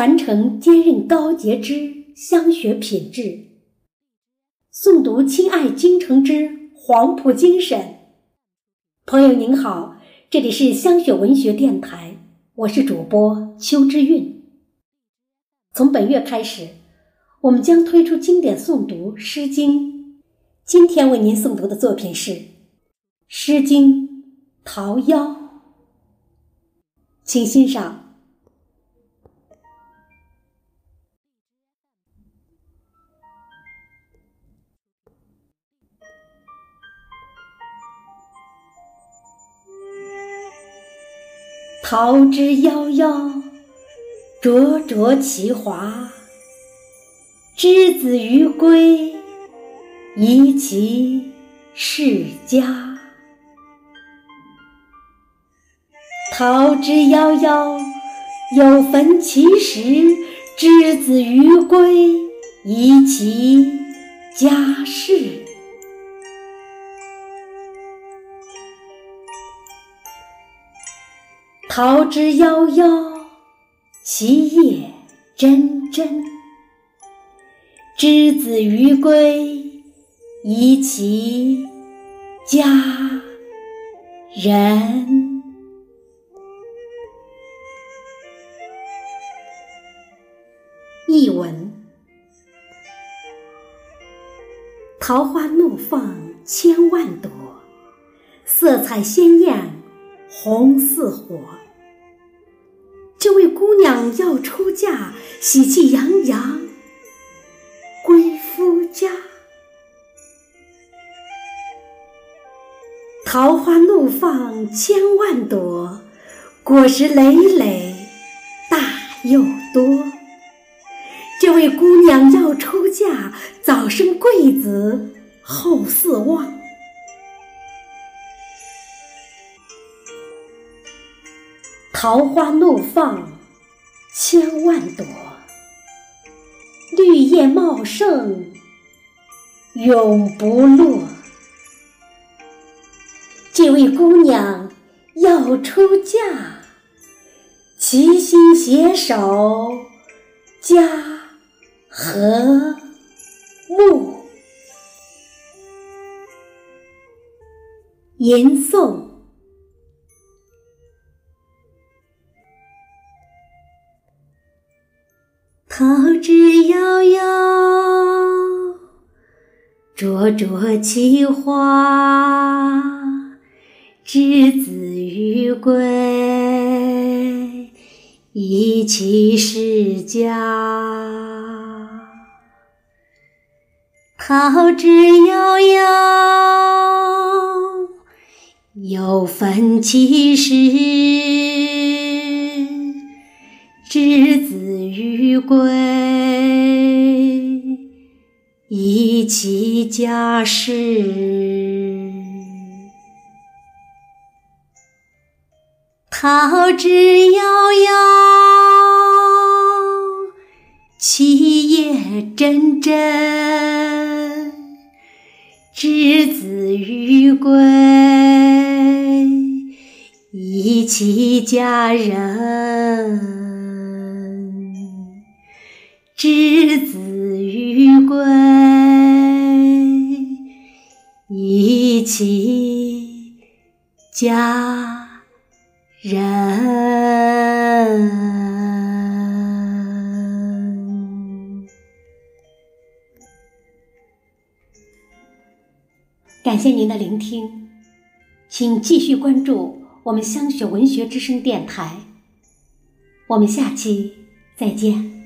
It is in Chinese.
传承坚韧高洁之香雪品质，诵读亲爱京城之黄埔精神。朋友您好，这里是香雪文学电台，我是主播邱之韵。从本月开始，我们将推出经典诵读《诗经》。今天为您诵读的作品是《诗经·桃夭》，请欣赏。桃之夭夭，灼灼其华。之子于归，宜其室家。桃之夭夭，有逢其实。之子于归，宜其家室。桃之夭夭，其叶蓁蓁。之子于归，宜其家人。译文：桃花怒放千万朵，色彩鲜艳。红似火，这位姑娘要出嫁，喜气洋洋归夫家。桃花怒放千万朵，果实累累大又多。这位姑娘要出嫁，早生贵子后四旺。桃花怒放千万朵，绿叶茂盛永不落。这位姑娘要出嫁，齐心携手家和睦。吟诵。桃之夭夭，灼灼其华。之子于归，宜其室家。桃之夭夭，有逢其实。之子归，宜其家室。桃之夭夭，其叶蓁蓁。之子于归，宜其家人。之子于归，宜其家人。感谢您的聆听，请继续关注我们香雪文学之声电台。我们下期再见。